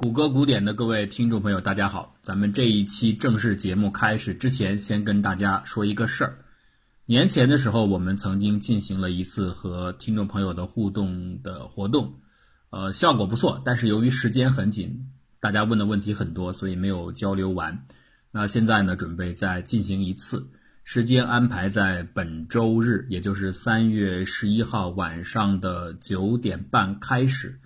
谷歌古典的各位听众朋友，大家好！咱们这一期正式节目开始之前，先跟大家说一个事儿。年前的时候，我们曾经进行了一次和听众朋友的互动的活动，呃，效果不错。但是由于时间很紧，大家问的问题很多，所以没有交流完。那现在呢，准备再进行一次，时间安排在本周日，也就是三月十一号晚上的九点半开始。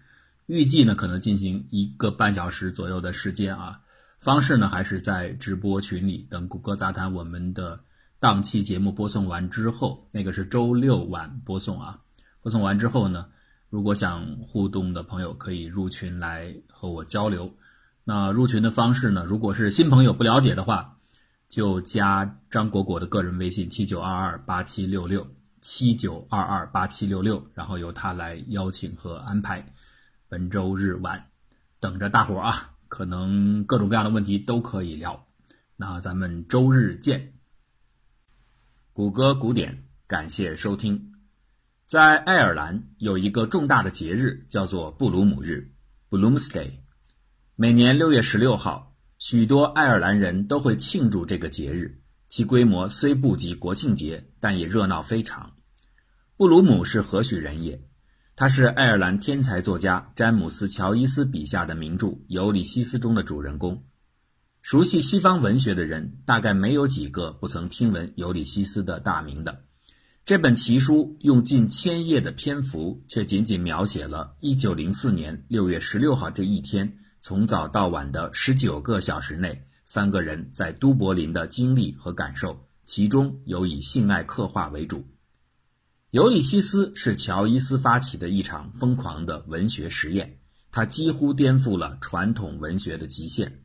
预计呢，可能进行一个半小时左右的时间啊。方式呢，还是在直播群里等谷歌杂谈我们的当期节目播送完之后，那个是周六晚播送啊。播送完之后呢，如果想互动的朋友可以入群来和我交流。那入群的方式呢，如果是新朋友不了解的话，就加张果果的个人微信七九二二八七六六七九二二八七六六，然后由他来邀请和安排。本周日晚，等着大伙儿啊！可能各种各样的问题都可以聊。那咱们周日见。谷歌古典，感谢收听。在爱尔兰有一个重大的节日，叫做布鲁姆日 （Bloomsday）。每年六月十六号，许多爱尔兰人都会庆祝这个节日。其规模虽不及国庆节，但也热闹非常。布鲁姆是何许人也？他是爱尔兰天才作家詹姆斯·乔伊斯笔下的名著《尤里西斯》中的主人公。熟悉西方文学的人，大概没有几个不曾听闻尤里西斯的大名的。这本奇书用近千页的篇幅，却仅仅描写了1904年6月16号这一天，从早到晚的19个小时内，三个人在都柏林的经历和感受，其中有以性爱刻画为主。《尤里西斯》是乔伊斯发起的一场疯狂的文学实验，他几乎颠覆了传统文学的极限。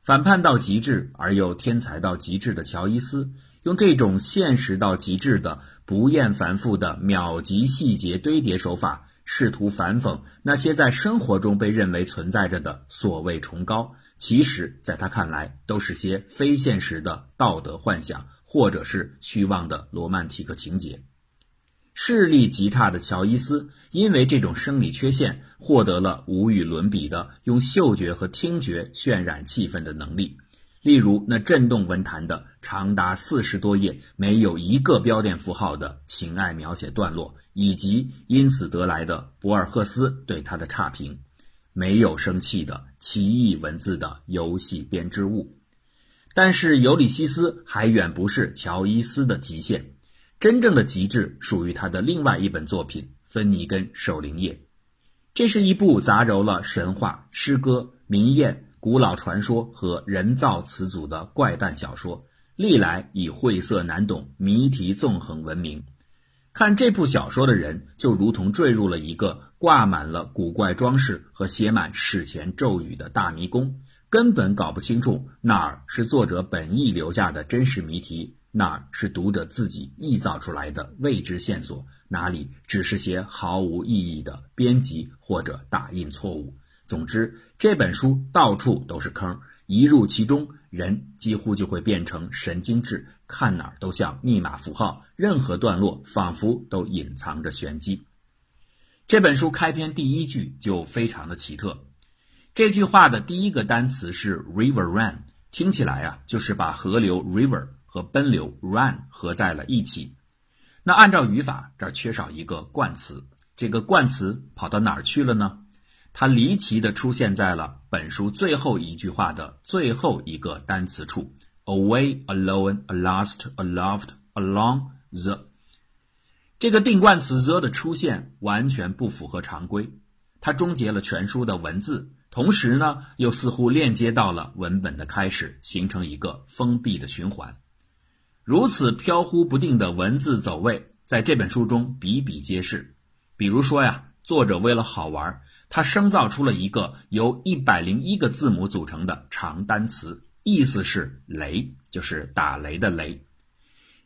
反叛到极致而又天才到极致的乔伊斯，用这种现实到极致的不厌繁复的秒级细节堆叠手法，试图反讽那些在生活中被认为存在着的所谓崇高，其实在他看来都是些非现实的道德幻想，或者是虚妄的罗曼蒂克情节。视力极差的乔伊斯，因为这种生理缺陷，获得了无与伦比的用嗅觉和听觉渲染气氛的能力。例如，那震动文坛的长达四十多页、没有一个标点符号的情爱描写段落，以及因此得来的博尔赫斯对他的差评：没有生气的奇异文字的游戏编织物。但是，尤里西斯还远不是乔伊斯的极限。真正的极致属于他的另外一本作品《芬尼根守灵夜》，这是一部杂糅了神话、诗歌、民谚、古老传说和人造词组的怪诞小说，历来以晦涩难懂、谜题纵横闻名。看这部小说的人，就如同坠入了一个挂满了古怪装饰和写满史前咒语的大迷宫，根本搞不清楚哪儿是作者本意留下的真实谜题。哪是读者自己臆造出来的未知线索？哪里只是些毫无意义的编辑或者打印错误？总之，这本书到处都是坑，一入其中，人几乎就会变成神经质，看哪儿都像密码符号，任何段落仿佛都隐藏着玄机。这本书开篇第一句就非常的奇特，这句话的第一个单词是 river run，听起来啊，就是把河流 river。和奔流 run 合在了一起，那按照语法，这儿缺少一个冠词，这个冠词跑到哪儿去了呢？它离奇地出现在了本书最后一句话的最后一个单词处，away, alone, a lost, aloft, along the。这个定冠词 the 的出现完全不符合常规，它终结了全书的文字，同时呢，又似乎链接到了文本的开始，形成一个封闭的循环。如此飘忽不定的文字走位，在这本书中比比皆是。比如说呀，作者为了好玩，他生造出了一个由一百零一个字母组成的长单词，意思是“雷”，就是打雷的“雷”。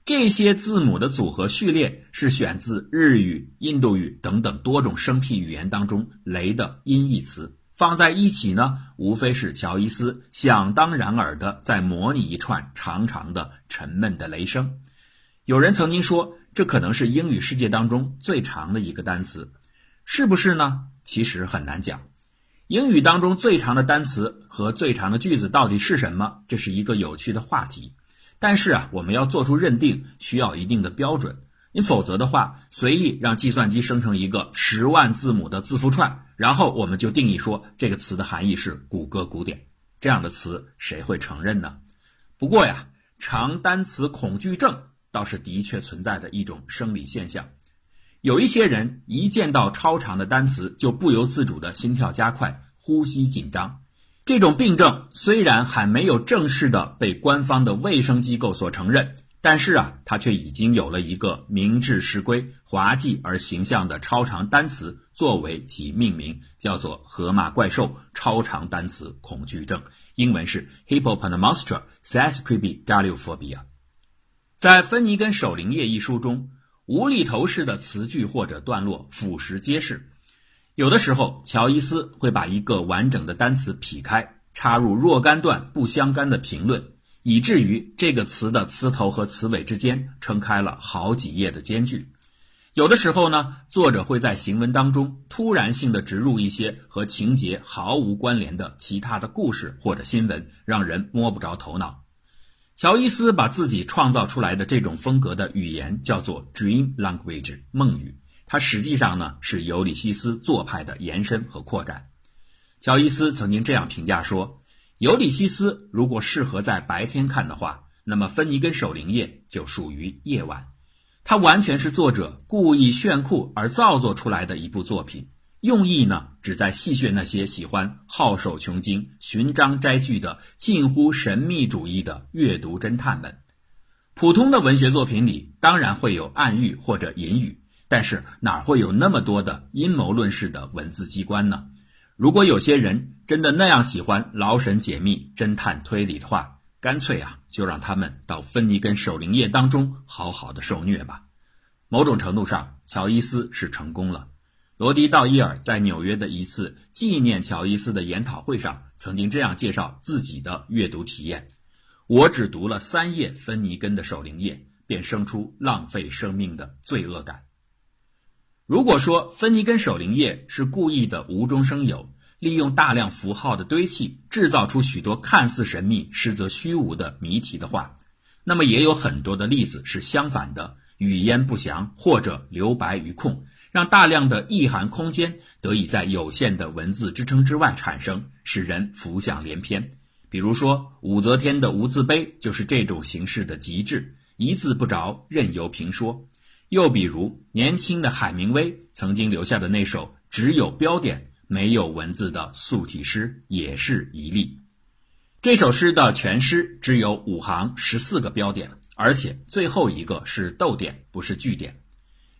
这些字母的组合序列是选自日语、印度语等等多种生僻语言当中“雷”的音译词。放在一起呢，无非是乔伊斯想当然尔的在模拟一串长长的、沉闷的雷声。有人曾经说，这可能是英语世界当中最长的一个单词，是不是呢？其实很难讲，英语当中最长的单词和最长的句子到底是什么？这是一个有趣的话题。但是啊，我们要做出认定，需要一定的标准。你否则的话，随意让计算机生成一个十万字母的字符串，然后我们就定义说这个词的含义是谷歌古典，这样的词谁会承认呢？不过呀，长单词恐惧症倒是的确存在的一种生理现象。有一些人一见到超长的单词，就不由自主的心跳加快、呼吸紧张。这种病症虽然还没有正式的被官方的卫生机构所承认，但是啊，它却已经有了一个名至实归、滑稽而形象的超长单词作为其命名，叫做“河马怪兽超长单词恐惧症”，英文是 Hippopotamonster Sesquipedaliophobia。在芬尼根守灵夜一书中。无厘头式的词句或者段落俯拾皆是，有的时候乔伊斯会把一个完整的单词劈开，插入若干段不相干的评论，以至于这个词的词头和词尾之间撑开了好几页的间距。有的时候呢，作者会在行文当中突然性的植入一些和情节毫无关联的其他的故事或者新闻，让人摸不着头脑。乔伊斯把自己创造出来的这种风格的语言叫做 Dream Language 梦语，它实际上呢是尤里西斯做派的延伸和扩展。乔伊斯曾经这样评价说：“尤里西斯如果适合在白天看的话，那么《芬尼根守灵夜》就属于夜晚。它完全是作者故意炫酷而造作出来的一部作品。”用意呢，只在戏谑那些喜欢好手穷经、寻章摘句的近乎神秘主义的阅读侦探们。普通的文学作品里当然会有暗喻或者隐语，但是哪会有那么多的阴谋论式的文字机关呢？如果有些人真的那样喜欢劳神解密、侦探推理的话，干脆啊，就让他们到芬尼根守灵夜当中好好的受虐吧。某种程度上，乔伊斯是成功了。罗迪·道伊尔在纽约的一次纪念乔伊斯的研讨会上，曾经这样介绍自己的阅读体验：“我只读了三页芬尼根的《守灵夜》，便生出浪费生命的罪恶感。”如果说芬尼根《守灵夜》是故意的无中生有，利用大量符号的堆砌，制造出许多看似神秘实则虚无的谜题的话，那么也有很多的例子是相反的，语焉不详或者留白于空。让大量的意涵空间得以在有限的文字支撑之外产生，使人浮想联翩。比如说，武则天的无字碑就是这种形式的极致，一字不着，任由评说。又比如，年轻的海明威曾经留下的那首只有标点没有文字的素体诗，也是一例。这首诗的全诗只有五行十四个标点，而且最后一个是逗点，不是句点。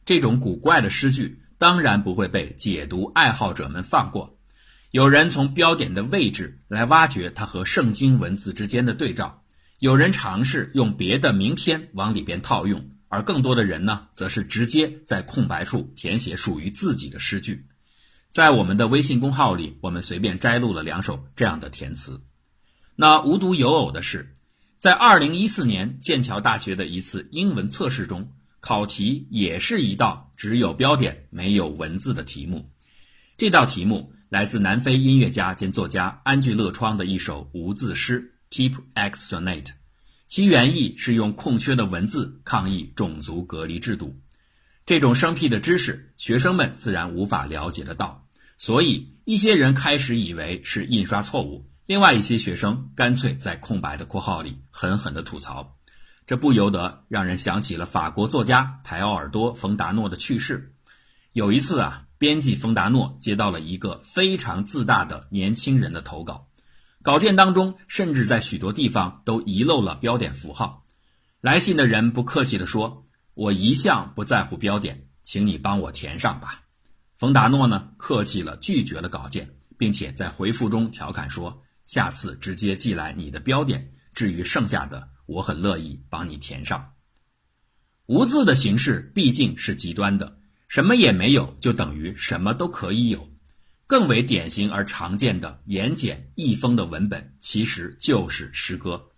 这种古怪的诗句当然不会被解读爱好者们放过。有人从标点的位置来挖掘它和圣经文字之间的对照，有人尝试用别的名篇往里边套用，而更多的人呢，则是直接在空白处填写属于自己的诗句。在我们的微信公号里，我们随便摘录了两首这样的填词。那无独有偶的是，在2014年剑桥大学的一次英文测试中。考题也是一道只有标点没有文字的题目。这道题目来自南非音乐家兼作家安居乐窗的一首无字诗《Tip Exonate》，其原意是用空缺的文字抗议种族隔离制度。这种生僻的知识，学生们自然无法了解得到，所以一些人开始以为是印刷错误，另外一些学生干脆在空白的括号里狠狠地吐槽。这不由得让人想起了法国作家台奥尔多·冯达诺的去世。有一次啊，编辑冯达诺接到了一个非常自大的年轻人的投稿，稿件当中甚至在许多地方都遗漏了标点符号。来信的人不客气地说：“我一向不在乎标点，请你帮我填上吧。”冯达诺呢，客气了，拒绝了稿件，并且在回复中调侃说：“下次直接寄来你的标点，至于剩下的。”我很乐意帮你填上。无字的形式毕竟是极端的，什么也没有就等于什么都可以有。更为典型而常见的言简意丰的文本，其实就是诗歌。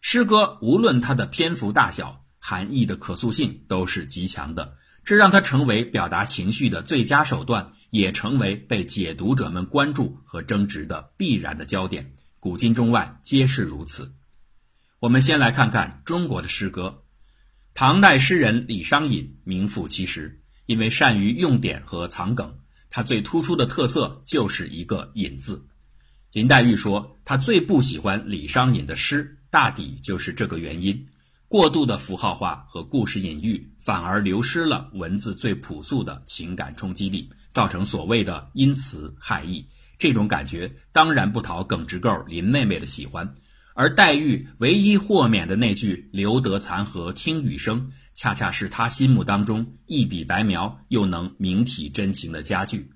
诗歌无论它的篇幅大小、含义的可塑性都是极强的，这让它成为表达情绪的最佳手段，也成为被解读者们关注和争执的必然的焦点。古今中外皆是如此。我们先来看看中国的诗歌。唐代诗人李商隐名副其实，因为善于用典和藏梗，他最突出的特色就是一个“隐”字。林黛玉说，她最不喜欢李商隐的诗，大抵就是这个原因。过度的符号化和故事隐喻，反而流失了文字最朴素的情感冲击力，造成所谓的因词害意。这种感觉当然不讨耿直够林妹妹的喜欢。而黛玉唯一豁免的那句“留得残荷听雨声”，恰恰是他心目当中一笔白描又能明体真情的佳句。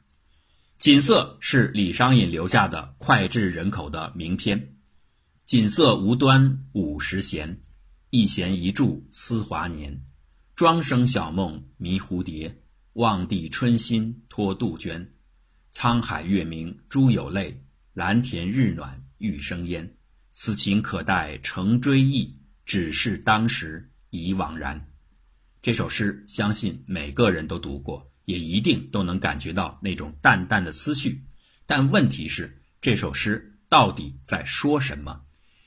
锦瑟是李商隐留下的脍炙人口的名篇。锦瑟无端五十弦，一弦一柱思华年。庄生晓梦迷蝴蝶，望帝春心托杜鹃。沧海月明珠有泪，蓝田日暖玉生烟。此情可待成追忆，只是当时已惘然。这首诗，相信每个人都读过，也一定都能感觉到那种淡淡的思绪。但问题是，这首诗到底在说什么？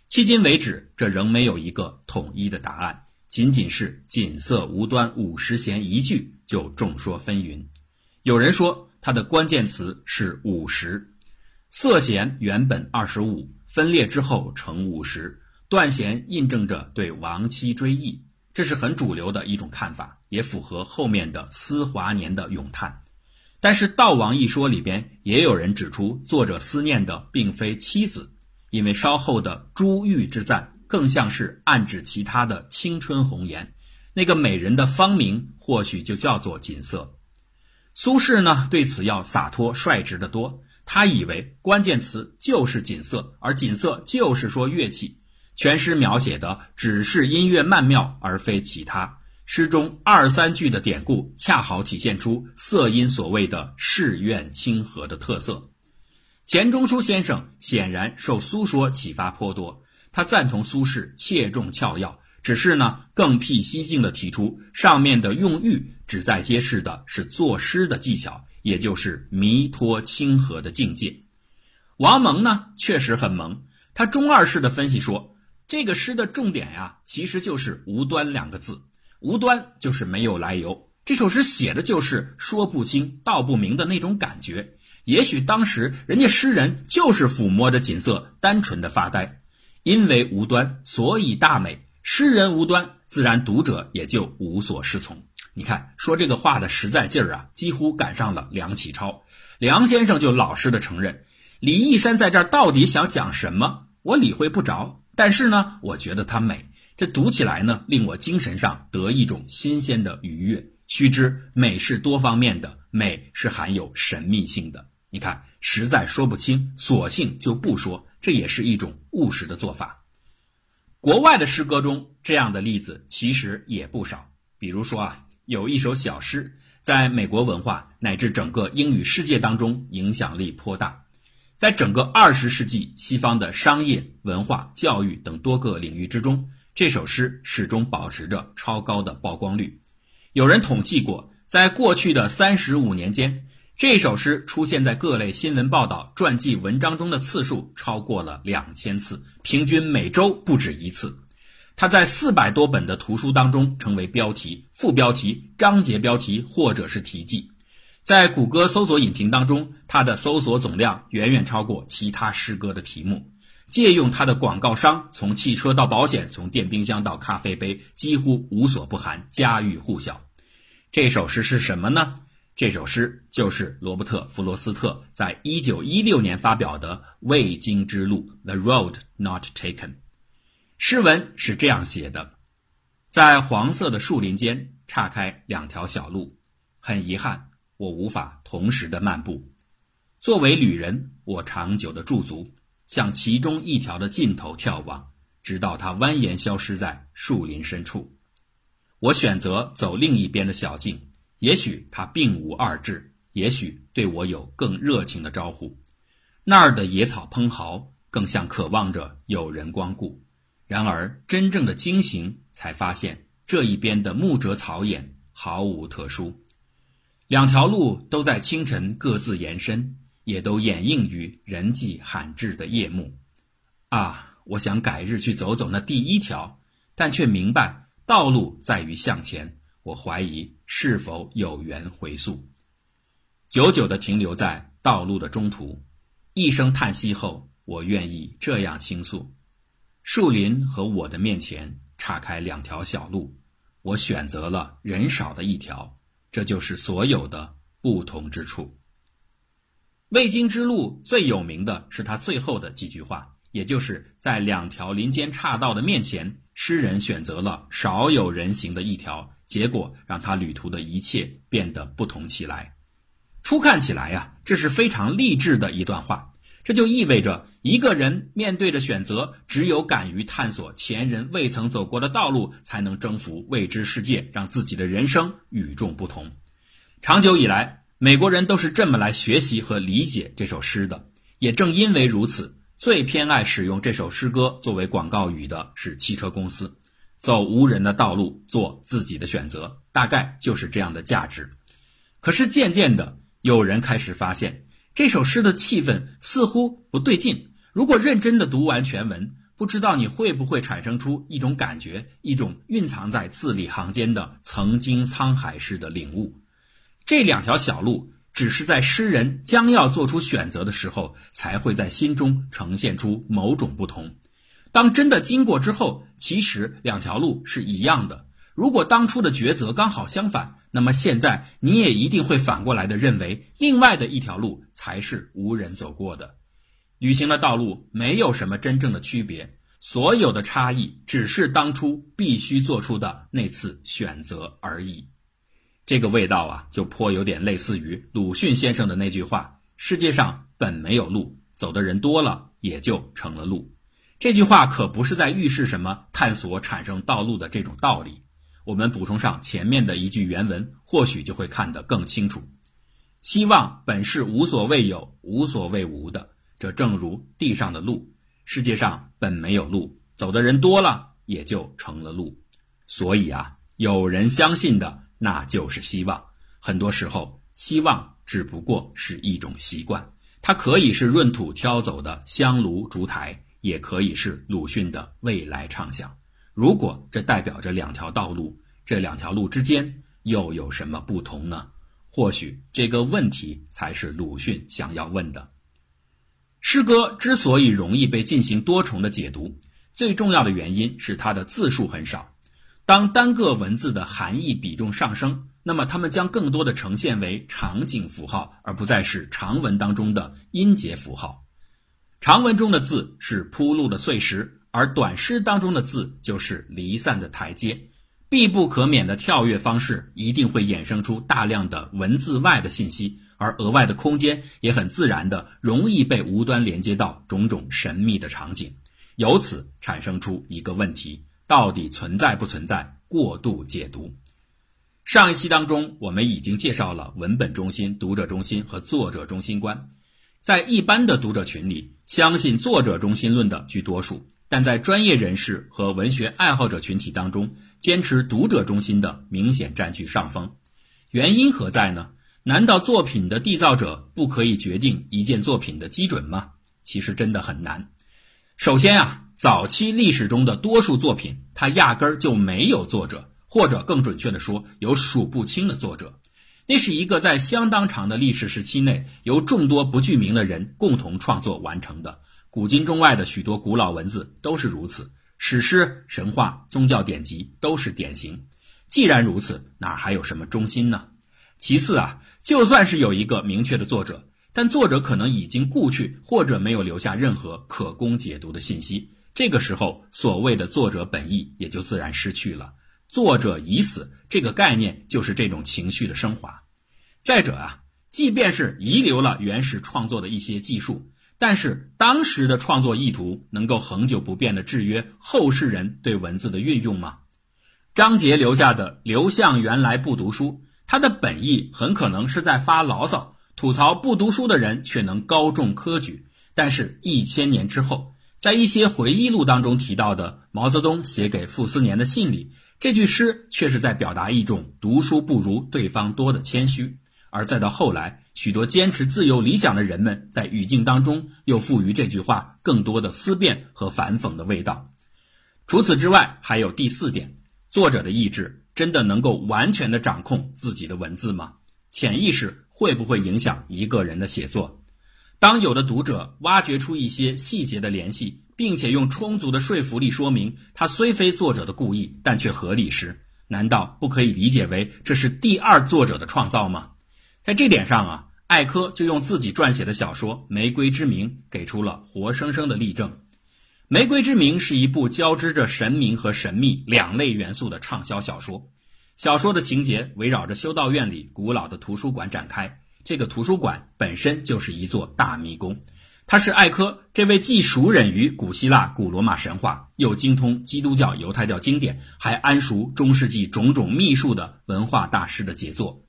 迄今为止，这仍没有一个统一的答案。仅仅是“锦瑟无端五十弦”一句，就众说纷纭。有人说，它的关键词是“五十”，瑟弦原本二十五。分裂之后成五十，断弦印证着对亡妻追忆，这是很主流的一种看法，也符合后面的思华年的咏叹。但是悼亡一说里边也有人指出，作者思念的并非妻子，因为稍后的珠玉之赞更像是暗指其他的青春红颜，那个美人的芳名或许就叫做锦瑟。苏轼呢对此要洒脱率直的多。他以为关键词就是锦瑟，而锦瑟就是说乐器。全诗描写的只是音乐曼妙，而非其他。诗中二三句的典故，恰好体现出色音所谓的世愿清和的特色。钱钟书先生显然受苏说启发颇多，他赞同苏轼切中窍要，只是呢更辟蹊径的提出，上面的用玉旨在揭示的是作诗的技巧。也就是弥托清和的境界。王蒙呢，确实很萌。他中二式的分析说，这个诗的重点呀，其实就是“无端”两个字。无端就是没有来由。这首诗写的就是说不清道不明的那种感觉。也许当时人家诗人就是抚摸着锦瑟，单纯的发呆。因为无端，所以大美。诗人无端，自然读者也就无所适从。你看，说这个话的实在劲儿啊，几乎赶上了梁启超。梁先生就老实的承认，李义山在这儿到底想讲什么，我理会不着。但是呢，我觉得它美，这读起来呢，令我精神上得一种新鲜的愉悦。须知，美是多方面的，美是含有神秘性的。你看，实在说不清，索性就不说，这也是一种务实的做法。国外的诗歌中，这样的例子其实也不少，比如说啊。有一首小诗，在美国文化乃至整个英语世界当中影响力颇大。在整个二十世纪，西方的商业、文化、教育等多个领域之中，这首诗始终保持着超高的曝光率。有人统计过，在过去的三十五年间，这首诗出现在各类新闻报道、传记文章中的次数超过了两千次，平均每周不止一次。它在四百多本的图书当中成为标题、副标题、章节标题或者是题记，在谷歌搜索引擎当中，它的搜索总量远远超过其他诗歌的题目。借用它的广告商，从汽车到保险，从电冰箱到咖啡杯，几乎无所不含，家喻户晓。这首诗是什么呢？这首诗就是罗伯特·弗罗斯特在一九一六年发表的《未经之路》（The Road Not Taken）。诗文是这样写的：在黄色的树林间岔开两条小路，很遗憾，我无法同时的漫步。作为旅人，我长久的驻足，向其中一条的尽头眺望，直到它蜿蜒消失在树林深处。我选择走另一边的小径，也许它并无二致，也许对我有更热情的招呼。那儿的野草蓬蒿，更像渴望着有人光顾。然而，真正的惊醒才发现，这一边的木折草眼毫无特殊。两条路都在清晨各自延伸，也都掩映于人迹罕至的夜幕。啊，我想改日去走走那第一条，但却明白道路在于向前。我怀疑是否有缘回溯，久久地停留在道路的中途。一声叹息后，我愿意这样倾诉：树林和我的面前岔开两条小路，我选择了人少的一条。这就是所有的不同之处。未经之路最有名的是他最后的几句话。也就是在两条林间岔道的面前，诗人选择了少有人行的一条，结果让他旅途的一切变得不同起来。初看起来呀，这是非常励志的一段话。这就意味着一个人面对着选择，只有敢于探索前人未曾走过的道路，才能征服未知世界，让自己的人生与众不同。长久以来，美国人都是这么来学习和理解这首诗的。也正因为如此。最偏爱使用这首诗歌作为广告语的是汽车公司，走无人的道路，做自己的选择，大概就是这样的价值。可是渐渐的，有人开始发现这首诗的气氛似乎不对劲。如果认真的读完全文，不知道你会不会产生出一种感觉，一种蕴藏在字里行间的曾经沧海式的领悟。这两条小路。只是在诗人将要做出选择的时候，才会在心中呈现出某种不同。当真的经过之后，其实两条路是一样的。如果当初的抉择刚好相反，那么现在你也一定会反过来的认为，另外的一条路才是无人走过的。旅行的道路没有什么真正的区别，所有的差异只是当初必须做出的那次选择而已。这个味道啊，就颇有点类似于鲁迅先生的那句话：“世界上本没有路，走的人多了，也就成了路。”这句话可不是在预示什么探索产生道路的这种道理。我们补充上前面的一句原文，或许就会看得更清楚。希望本是无所谓有、无所谓无的，这正如地上的路，世界上本没有路，走的人多了，也就成了路。所以啊，有人相信的。那就是希望。很多时候，希望只不过是一种习惯，它可以是闰土挑走的香炉烛台，也可以是鲁迅的未来畅想。如果这代表着两条道路，这两条路之间又有什么不同呢？或许这个问题才是鲁迅想要问的。诗歌之所以容易被进行多重的解读，最重要的原因是它的字数很少。当单个文字的含义比重上升，那么它们将更多的呈现为场景符号，而不再是长文当中的音节符号。长文中的字是铺路的碎石，而短诗当中的字就是离散的台阶。必不可免的跳跃方式一定会衍生出大量的文字外的信息，而额外的空间也很自然的容易被无端连接到种种神秘的场景，由此产生出一个问题。到底存在不存在过度解读？上一期当中，我们已经介绍了文本中心、读者中心和作者中心观。在一般的读者群里，相信作者中心论的居多数；但在专业人士和文学爱好者群体当中，坚持读者中心的明显占据上风。原因何在呢？难道作品的缔造者不可以决定一件作品的基准吗？其实真的很难。首先啊。早期历史中的多数作品，它压根儿就没有作者，或者更准确的说，有数不清的作者。那是一个在相当长的历史时期内，由众多不具名的人共同创作完成的。古今中外的许多古老文字都是如此，史诗、神话、宗教典籍都是典型。既然如此，哪还有什么中心呢？其次啊，就算是有一个明确的作者，但作者可能已经故去，或者没有留下任何可供解读的信息。这个时候，所谓的作者本意也就自然失去了。作者已死，这个概念就是这种情绪的升华。再者啊，即便是遗留了原始创作的一些技术，但是当时的创作意图能够恒久不变地制约后世人对文字的运用吗？张杰留下的“刘向原来不读书”，他的本意很可能是在发牢骚，吐槽不读书的人却能高中科举。但是，一千年之后。在一些回忆录当中提到的毛泽东写给傅斯年的信里，这句诗却是在表达一种读书不如对方多的谦虚。而再到后来，许多坚持自由理想的人们在语境当中又赋予这句话更多的思辨和反讽的味道。除此之外，还有第四点：作者的意志真的能够完全的掌控自己的文字吗？潜意识会不会影响一个人的写作？当有的读者挖掘出一些细节的联系，并且用充足的说服力说明他虽非作者的故意，但却合理时，难道不可以理解为这是第二作者的创造吗？在这点上啊，艾柯就用自己撰写的小说《玫瑰之名》给出了活生生的例证。《玫瑰之名》是一部交织着神明和神秘两类元素的畅销小说。小说的情节围绕着修道院里古老的图书馆展开，这个图书馆本身就是一座大迷宫。它是艾柯这位既熟稔于古希腊、古罗马神话，又精通基督教、犹太教经典，还谙熟中世纪种种秘术的文化大师的杰作。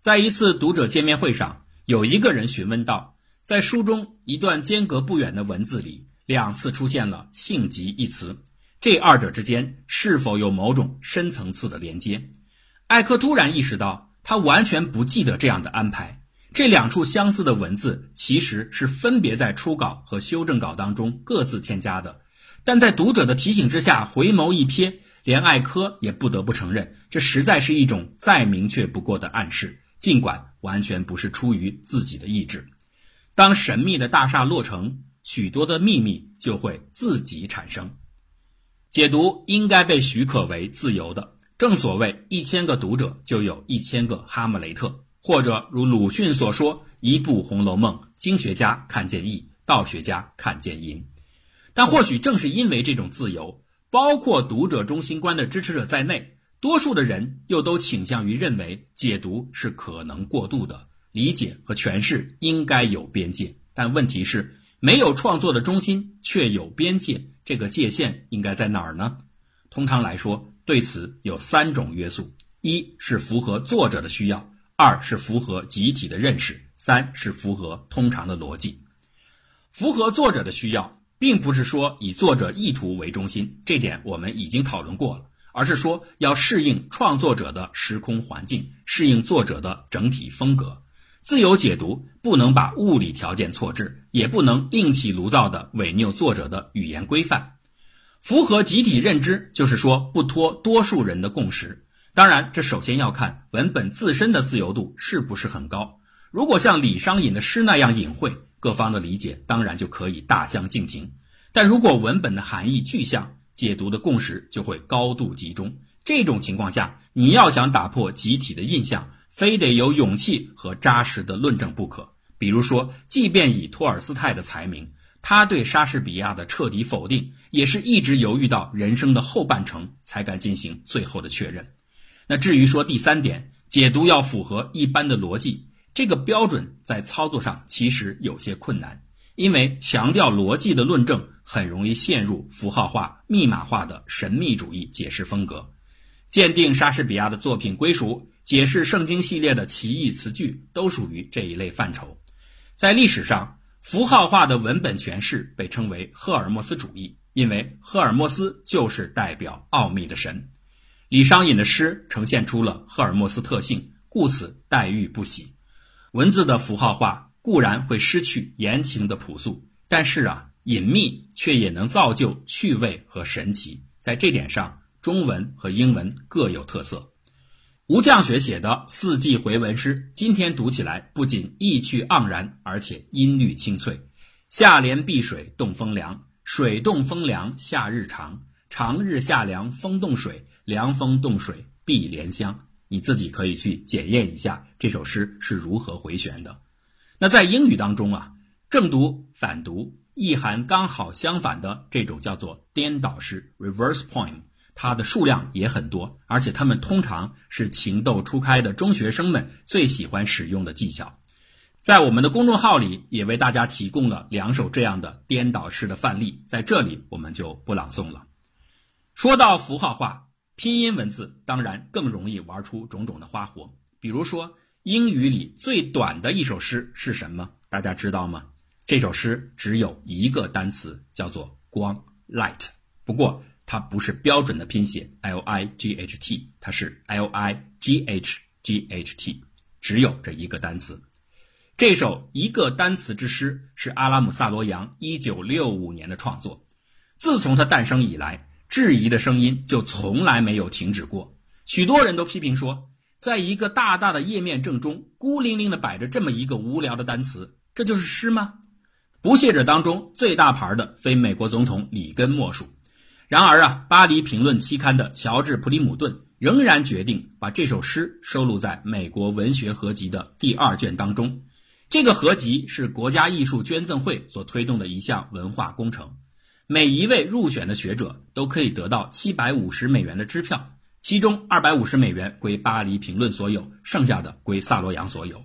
在一次读者见面会上，有一个人询问道：“在书中一段间隔不远的文字里，两次出现了‘性急’一词，这二者之间是否有某种深层次的连接？”艾克突然意识到，他完全不记得这样的安排。这两处相似的文字其实是分别在初稿和修正稿当中各自添加的，但在读者的提醒之下，回眸一瞥，连艾科也不得不承认，这实在是一种再明确不过的暗示。尽管完全不是出于自己的意志，当神秘的大厦落成，许多的秘密就会自己产生。解读应该被许可为自由的。正所谓一千个读者就有一千个哈姆雷特，或者如鲁迅所说：“一部《红楼梦》，经学家看见义，道学家看见淫。”但或许正是因为这种自由，包括读者中心观的支持者在内。多数的人又都倾向于认为解读是可能过度的，理解和诠释应该有边界。但问题是，没有创作的中心却有边界，这个界限应该在哪儿呢？通常来说，对此有三种约束：一是符合作者的需要；二是符合集体的认识；三是符合通常的逻辑。符合作者的需要，并不是说以作者意图为中心，这点我们已经讨论过了。而是说要适应创作者的时空环境，适应作者的整体风格。自由解读不能把物理条件错置，也不能另起炉灶的违拗作者的语言规范。符合集体认知，就是说不脱多数人的共识。当然，这首先要看文本自身的自由度是不是很高。如果像李商隐的诗那样隐晦，各方的理解当然就可以大相径庭。但如果文本的含义具象，解读的共识就会高度集中。这种情况下，你要想打破集体的印象，非得有勇气和扎实的论证不可。比如说，即便以托尔斯泰的才名，他对莎士比亚的彻底否定，也是一直犹豫到人生的后半程才敢进行最后的确认。那至于说第三点，解读要符合一般的逻辑，这个标准在操作上其实有些困难。因为强调逻辑的论证很容易陷入符号化、密码化的神秘主义解释风格。鉴定莎士比亚的作品归属，解释圣经系列的奇异词句，都属于这一类范畴。在历史上，符号化的文本诠释被称为赫尔墨斯主义，因为赫尔墨斯就是代表奥秘的神。李商隐的诗呈现出了赫尔墨斯特性，故此黛玉不喜。文字的符号化。固然会失去言情的朴素，但是啊，隐秘却也能造就趣味和神奇。在这点上，中文和英文各有特色。吴绛雪写的四季回文诗，今天读起来不仅意趣盎然，而且音律清脆。夏莲碧水动风凉，水动风凉夏日长，长日夏凉风动水，凉风动水碧莲香。你自己可以去检验一下这首诗是如何回旋的。那在英语当中啊，正读、反读意涵刚好相反的这种叫做颠倒诗 （reverse poem），它的数量也很多，而且它们通常是情窦初开的中学生们最喜欢使用的技巧。在我们的公众号里也为大家提供了两首这样的颠倒诗的范例，在这里我们就不朗诵了。说到符号化，拼音文字当然更容易玩出种种的花活，比如说。英语里最短的一首诗是什么？大家知道吗？这首诗只有一个单词，叫做“光 ”（light）。不过它不是标准的拼写 L I G H T，它是 L I G H G H T，只有这一个单词。这首一个单词之诗是阿拉姆萨罗扬一九六五年的创作。自从它诞生以来，质疑的声音就从来没有停止过。许多人都批评说，在一个大大的页面正中，孤零零的摆着这么一个无聊的单词，这就是诗吗？不屑者当中最大牌的非美国总统里根莫属。然而啊，巴黎评论期刊的乔治普里姆顿仍然决定把这首诗收录在美国文学合集的第二卷当中。这个合集是国家艺术捐赠会所推动的一项文化工程，每一位入选的学者都可以得到七百五十美元的支票，其中二百五十美元归巴黎评论所有，剩下的归萨罗扬所有。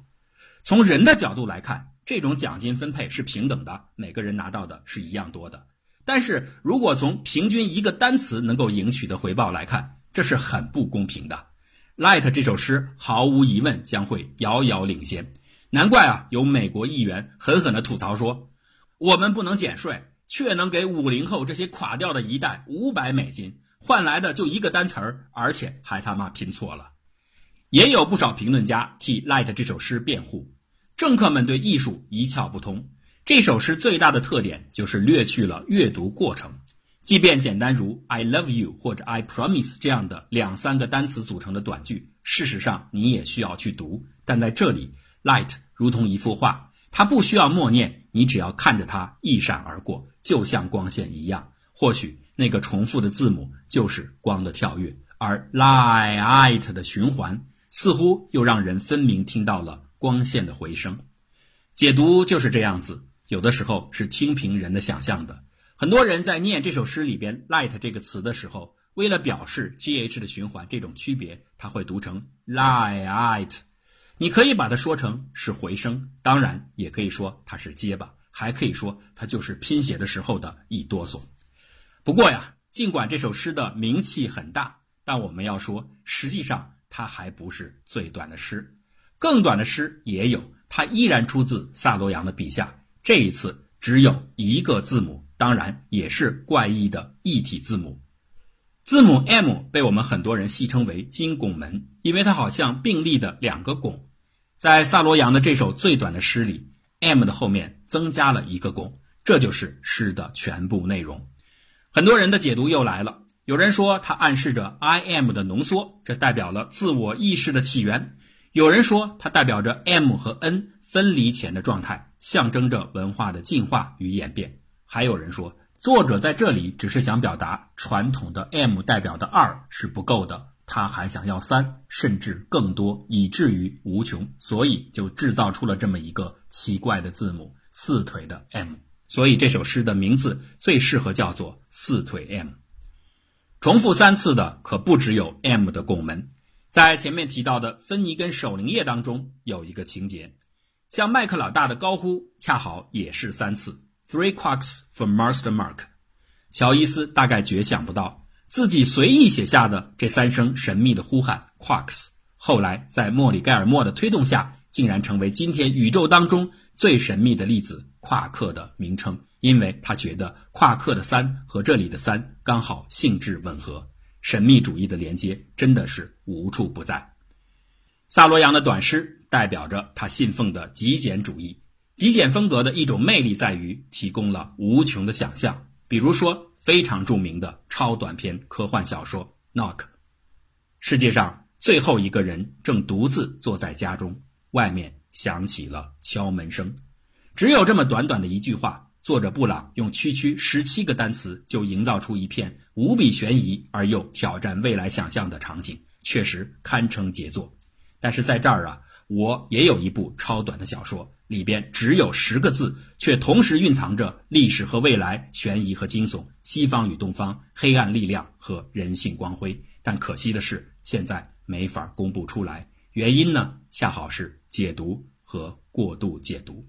从人的角度来看，这种奖金分配是平等的，每个人拿到的是一样多的。但是如果从平均一个单词能够赢取的回报来看，这是很不公平的。Light 这首诗毫无疑问将会遥遥领先。难怪啊，有美国议员狠狠地吐槽说：“我们不能减税，却能给五零后这些垮掉的一代五百美金，换来的就一个单词儿，而且还他妈拼错了。”也有不少评论家替《Light》这首诗辩护。政客们对艺术一窍不通，这首诗最大的特点就是略去了阅读过程。即便简单如 “I love you” 或者 “I promise” 这样的两三个单词组成的短句，事实上你也需要去读，但在这里。Light 如同一幅画，它不需要默念，你只要看着它一闪而过，就像光线一样。或许那个重复的字母就是光的跳跃，而 light 的循环似乎又让人分明听到了光线的回声。解读就是这样子，有的时候是听凭人的想象的。很多人在念这首诗里边 light 这个词的时候，为了表示 gh 的循环这种区别，他会读成 light。你可以把它说成是回声，当然也可以说它是结巴，还可以说它就是拼写的时候的一哆嗦。不过呀，尽管这首诗的名气很大，但我们要说，实际上它还不是最短的诗，更短的诗也有，它依然出自萨罗扬的笔下。这一次只有一个字母，当然也是怪异的异体字母。字母 M 被我们很多人戏称为金拱门，因为它好像并立的两个拱。在萨罗扬的这首最短的诗里，m 的后面增加了一个拱，这就是诗的全部内容。很多人的解读又来了，有人说它暗示着 I am 的浓缩，这代表了自我意识的起源；有人说它代表着 m 和 n 分离前的状态，象征着文化的进化与演变；还有人说作者在这里只是想表达传统的 m 代表的二是不够的。他还想要三，甚至更多，以至于无穷，所以就制造出了这么一个奇怪的字母——四腿的 M。所以这首诗的名字最适合叫做“四腿 M”。重复三次的可不只有 M 的拱门，在前面提到的芬尼根守灵夜当中有一个情节，向麦克老大的高呼，恰好也是三次：“Three quacks for Master Mark。”乔伊斯大概绝想不到。自己随意写下的这三声神秘的呼喊 “quarks”，后来在莫里盖尔莫的推动下，竟然成为今天宇宙当中最神秘的粒子夸克的名称。因为他觉得夸克的三和这里的三刚好性质吻合，神秘主义的连接真的是无处不在。萨罗扬的短诗代表着他信奉的极简主义，极简风格的一种魅力在于提供了无穷的想象，比如说。非常著名的超短篇科幻小说《Knock》，世界上最后一个人正独自坐在家中，外面响起了敲门声。只有这么短短的一句话，作者布朗用区区十七个单词就营造出一片无比悬疑而又挑战未来想象的场景，确实堪称杰作。但是在这儿啊，我也有一部超短的小说。里边只有十个字，却同时蕴藏着历史和未来、悬疑和惊悚、西方与东方、黑暗力量和人性光辉。但可惜的是，现在没法公布出来。原因呢，恰好是解读和过度解读。